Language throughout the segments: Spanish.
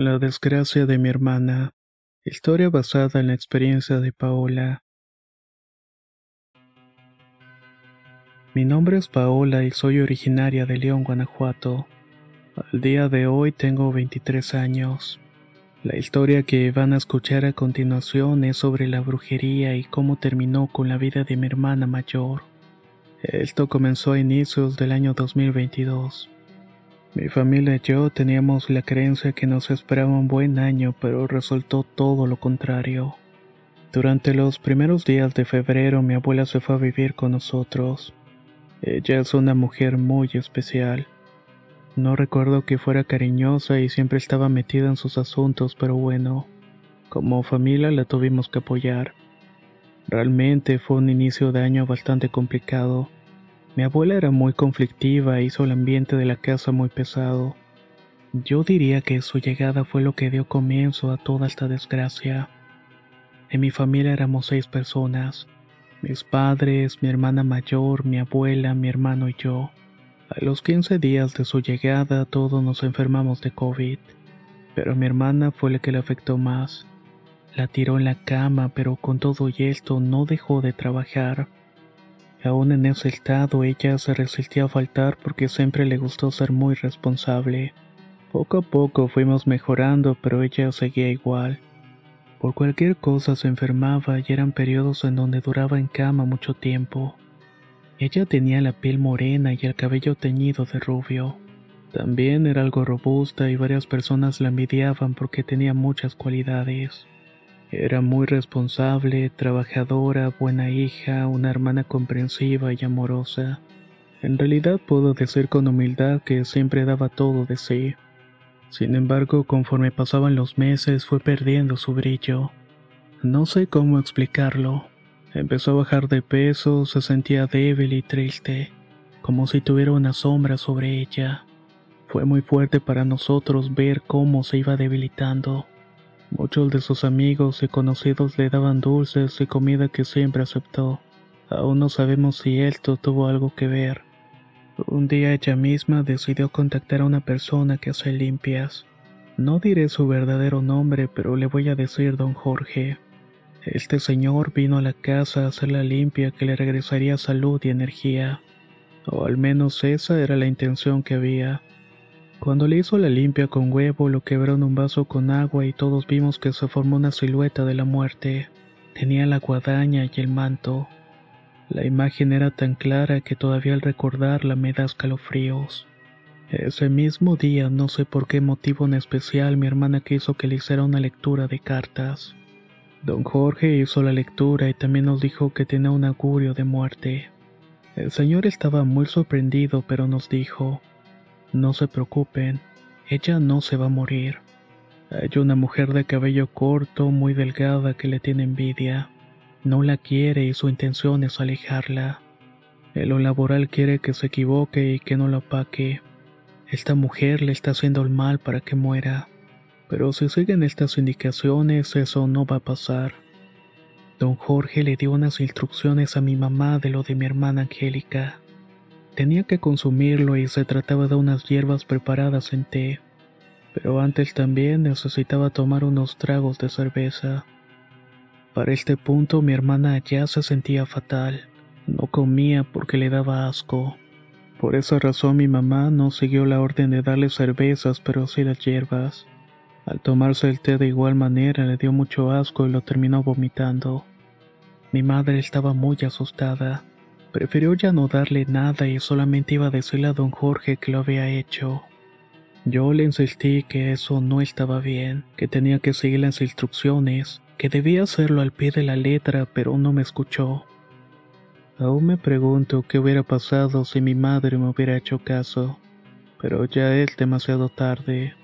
La desgracia de mi hermana. Historia basada en la experiencia de Paola. Mi nombre es Paola y soy originaria de León, Guanajuato. Al día de hoy tengo 23 años. La historia que van a escuchar a continuación es sobre la brujería y cómo terminó con la vida de mi hermana mayor. Esto comenzó a inicios del año 2022. Mi familia y yo teníamos la creencia que nos esperaba un buen año, pero resultó todo lo contrario. Durante los primeros días de febrero mi abuela se fue a vivir con nosotros. Ella es una mujer muy especial. No recuerdo que fuera cariñosa y siempre estaba metida en sus asuntos, pero bueno, como familia la tuvimos que apoyar. Realmente fue un inicio de año bastante complicado. Mi abuela era muy conflictiva e hizo el ambiente de la casa muy pesado. Yo diría que su llegada fue lo que dio comienzo a toda esta desgracia. En mi familia éramos seis personas. Mis padres, mi hermana mayor, mi abuela, mi hermano y yo. A los 15 días de su llegada todos nos enfermamos de COVID, pero mi hermana fue la que le afectó más. La tiró en la cama, pero con todo y esto no dejó de trabajar. Aún en ese estado ella se resistía a faltar porque siempre le gustó ser muy responsable. Poco a poco fuimos mejorando, pero ella seguía igual. Por cualquier cosa se enfermaba y eran periodos en donde duraba en cama mucho tiempo. Ella tenía la piel morena y el cabello teñido de rubio. También era algo robusta y varias personas la envidiaban porque tenía muchas cualidades. Era muy responsable, trabajadora, buena hija, una hermana comprensiva y amorosa. En realidad puedo decir con humildad que siempre daba todo de sí. Sin embargo, conforme pasaban los meses fue perdiendo su brillo. No sé cómo explicarlo. Empezó a bajar de peso, se sentía débil y triste, como si tuviera una sombra sobre ella. Fue muy fuerte para nosotros ver cómo se iba debilitando. Muchos de sus amigos y conocidos le daban dulces y comida que siempre aceptó. Aún no sabemos si esto tuvo algo que ver. Un día ella misma decidió contactar a una persona que hace limpias. No diré su verdadero nombre, pero le voy a decir don Jorge. Este señor vino a la casa a hacer la limpia que le regresaría salud y energía. O al menos esa era la intención que había. Cuando le hizo la limpia con huevo, lo quebró en un vaso con agua y todos vimos que se formó una silueta de la muerte. Tenía la guadaña y el manto. La imagen era tan clara que todavía al recordarla me da escalofríos. Ese mismo día, no sé por qué motivo en especial, mi hermana quiso que le hiciera una lectura de cartas. Don Jorge hizo la lectura y también nos dijo que tenía un augurio de muerte. El señor estaba muy sorprendido, pero nos dijo, no se preocupen, ella no se va a morir. Hay una mujer de cabello corto, muy delgada, que le tiene envidia. No la quiere y su intención es alejarla. En lo laboral quiere que se equivoque y que no la opaque. Esta mujer le está haciendo el mal para que muera. Pero si siguen estas indicaciones, eso no va a pasar. Don Jorge le dio unas instrucciones a mi mamá de lo de mi hermana Angélica. Tenía que consumirlo y se trataba de unas hierbas preparadas en té. Pero antes también necesitaba tomar unos tragos de cerveza. Para este punto mi hermana ya se sentía fatal. No comía porque le daba asco. Por esa razón mi mamá no siguió la orden de darle cervezas, pero sí las hierbas. Al tomarse el té de igual manera le dio mucho asco y lo terminó vomitando. Mi madre estaba muy asustada. Prefirió ya no darle nada y solamente iba a decirle a don Jorge que lo había hecho. Yo le insistí que eso no estaba bien, que tenía que seguir las instrucciones, que debía hacerlo al pie de la letra, pero no me escuchó. Aún me pregunto qué hubiera pasado si mi madre me hubiera hecho caso, pero ya es demasiado tarde.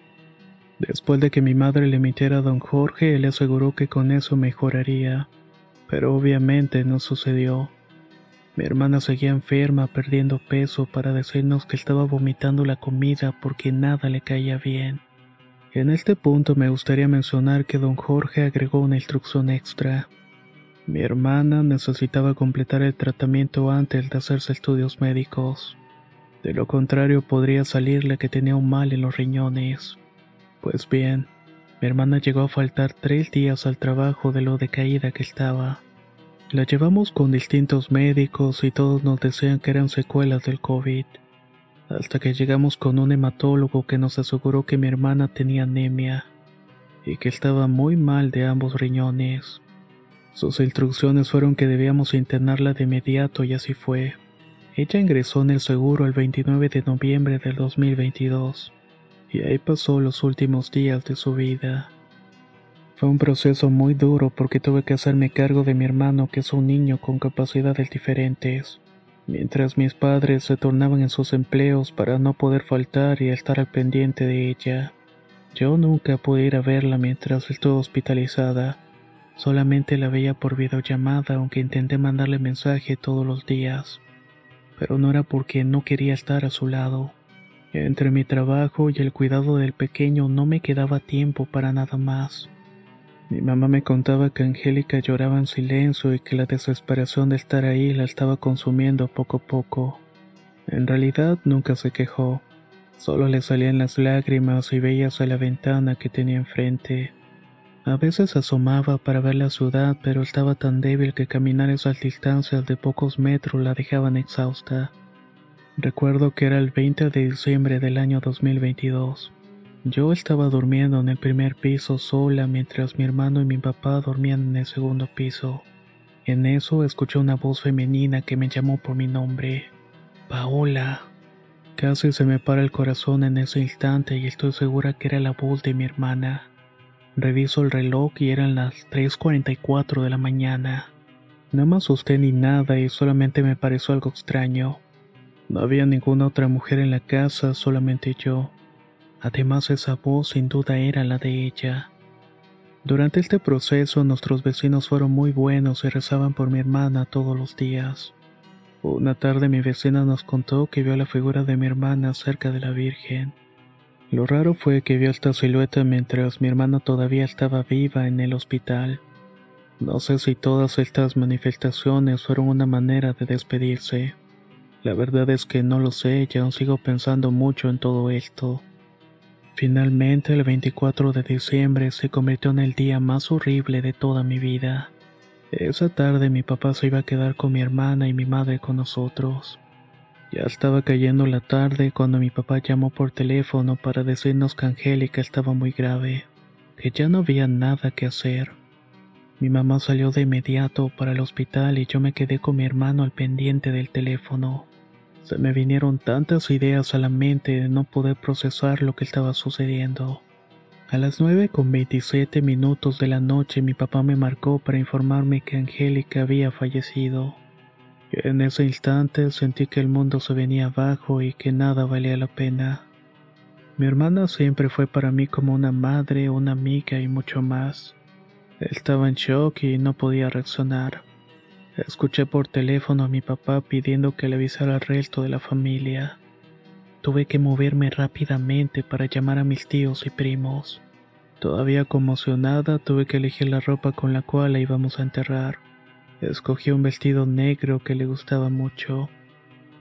Después de que mi madre le mintiera a don Jorge, él le aseguró que con eso mejoraría, pero obviamente no sucedió. Mi hermana seguía enferma, perdiendo peso para decirnos que estaba vomitando la comida porque nada le caía bien. En este punto me gustaría mencionar que don Jorge agregó una instrucción extra. Mi hermana necesitaba completar el tratamiento antes de hacerse estudios médicos. De lo contrario podría salirle que tenía un mal en los riñones. Pues bien, mi hermana llegó a faltar tres días al trabajo de lo decaída que estaba. La llevamos con distintos médicos y todos nos decían que eran secuelas del COVID. Hasta que llegamos con un hematólogo que nos aseguró que mi hermana tenía anemia y que estaba muy mal de ambos riñones. Sus instrucciones fueron que debíamos internarla de inmediato y así fue. Ella ingresó en el seguro el 29 de noviembre del 2022 y ahí pasó los últimos días de su vida. Fue un proceso muy duro porque tuve que hacerme cargo de mi hermano que es un niño con capacidades diferentes, mientras mis padres se tornaban en sus empleos para no poder faltar y estar al pendiente de ella. Yo nunca pude ir a verla mientras estuvo hospitalizada Solamente la veía por videollamada aunque intenté mandarle mensaje todos los días. Pero no era porque no quería estar a su lado. Entre mi trabajo y el cuidado del pequeño no me quedaba tiempo para nada más. Mi mamá me contaba que Angélica lloraba en silencio y que la desesperación de estar ahí la estaba consumiendo poco a poco. En realidad nunca se quejó, solo le salían las lágrimas y veía hacia la ventana que tenía enfrente. A veces asomaba para ver la ciudad, pero estaba tan débil que caminar esas distancias de pocos metros la dejaban exhausta. Recuerdo que era el 20 de diciembre del año 2022. Yo estaba durmiendo en el primer piso sola mientras mi hermano y mi papá dormían en el segundo piso. En eso escuché una voz femenina que me llamó por mi nombre. Paola. Casi se me para el corazón en ese instante y estoy segura que era la voz de mi hermana. Reviso el reloj y eran las 3.44 de la mañana. No me asusté ni nada y solamente me pareció algo extraño. No había ninguna otra mujer en la casa, solamente yo. Además esa voz sin duda era la de ella. Durante este proceso nuestros vecinos fueron muy buenos y rezaban por mi hermana todos los días. Una tarde mi vecina nos contó que vio la figura de mi hermana cerca de la Virgen. Lo raro fue que vio esta silueta mientras mi hermana todavía estaba viva en el hospital. No sé si todas estas manifestaciones fueron una manera de despedirse. La verdad es que no lo sé y aún sigo pensando mucho en todo esto. Finalmente el 24 de diciembre se convirtió en el día más horrible de toda mi vida. Esa tarde mi papá se iba a quedar con mi hermana y mi madre con nosotros. Ya estaba cayendo la tarde cuando mi papá llamó por teléfono para decirnos que Angélica estaba muy grave, que ya no había nada que hacer. Mi mamá salió de inmediato para el hospital y yo me quedé con mi hermano al pendiente del teléfono. Se me vinieron tantas ideas a la mente de no poder procesar lo que estaba sucediendo. A las nueve con 27 minutos de la noche mi papá me marcó para informarme que Angélica había fallecido. En ese instante sentí que el mundo se venía abajo y que nada valía la pena. Mi hermana siempre fue para mí como una madre, una amiga y mucho más. Estaba en shock y no podía reaccionar. Escuché por teléfono a mi papá pidiendo que le avisara al resto de la familia. Tuve que moverme rápidamente para llamar a mis tíos y primos. Todavía conmocionada, tuve que elegir la ropa con la cual la íbamos a enterrar. Escogí un vestido negro que le gustaba mucho.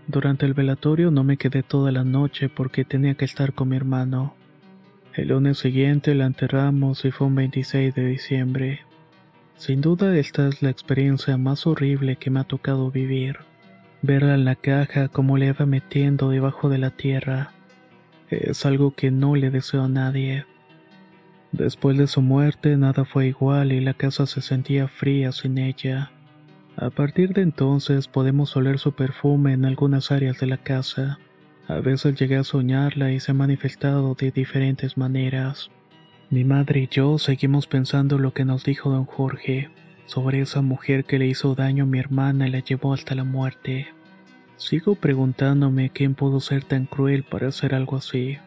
Durante el velatorio no me quedé toda la noche porque tenía que estar con mi hermano. El lunes siguiente la enterramos y fue un 26 de diciembre. Sin duda esta es la experiencia más horrible que me ha tocado vivir. Verla en la caja como le iba metiendo debajo de la tierra. Es algo que no le deseo a nadie. Después de su muerte nada fue igual y la casa se sentía fría sin ella. A partir de entonces podemos oler su perfume en algunas áreas de la casa. A veces llegué a soñarla y se ha manifestado de diferentes maneras. Mi madre y yo seguimos pensando lo que nos dijo don Jorge. sobre esa mujer que le hizo daño a mi hermana y la llevó hasta la muerte. Sigo preguntándome quién pudo ser tan cruel para hacer algo así.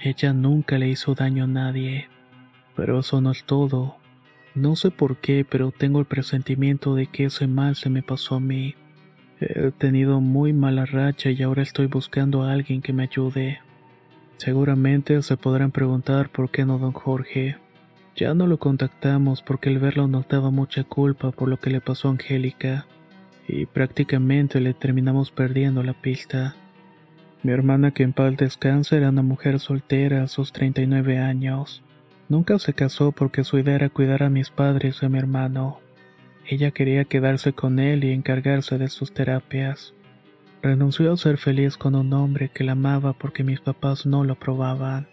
Ella nunca le hizo daño a nadie. Pero eso no es todo. No sé por qué, pero tengo el presentimiento de que ese mal se me pasó a mí. He tenido muy mala racha y ahora estoy buscando a alguien que me ayude. Seguramente se podrán preguntar por qué no don Jorge. Ya no lo contactamos porque el verlo nos daba mucha culpa por lo que le pasó a Angélica y prácticamente le terminamos perdiendo la pista. Mi hermana que en paz descansa era una mujer soltera a sus 39 años. Nunca se casó porque su idea era cuidar a mis padres y a mi hermano. Ella quería quedarse con él y encargarse de sus terapias. Renunció a ser feliz con un hombre que la amaba porque mis papás no lo aprobaban.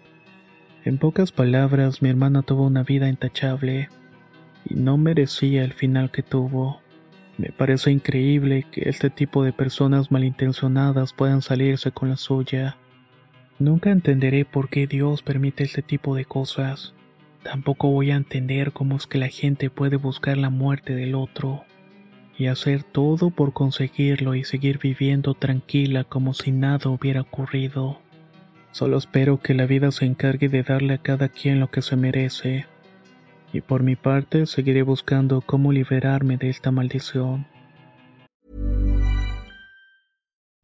En pocas palabras, mi hermana tuvo una vida intachable y no merecía el final que tuvo. Me parece increíble que este tipo de personas malintencionadas puedan salirse con la suya. Nunca entenderé por qué Dios permite este tipo de cosas. Tampoco voy a entender cómo es que la gente puede buscar la muerte del otro y hacer todo por conseguirlo y seguir viviendo tranquila como si nada hubiera ocurrido. Solo espero que la vida se encargue de darle a cada quien lo que se merece. Y por mi parte seguiré buscando cómo liberarme de esta maldición.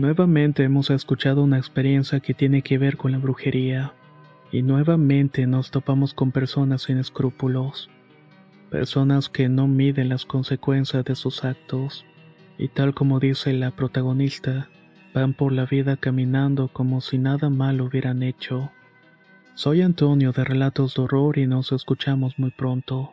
Nuevamente hemos escuchado una experiencia que tiene que ver con la brujería, y nuevamente nos topamos con personas sin escrúpulos, personas que no miden las consecuencias de sus actos, y tal como dice la protagonista, van por la vida caminando como si nada malo hubieran hecho. Soy Antonio de Relatos de Horror y nos escuchamos muy pronto.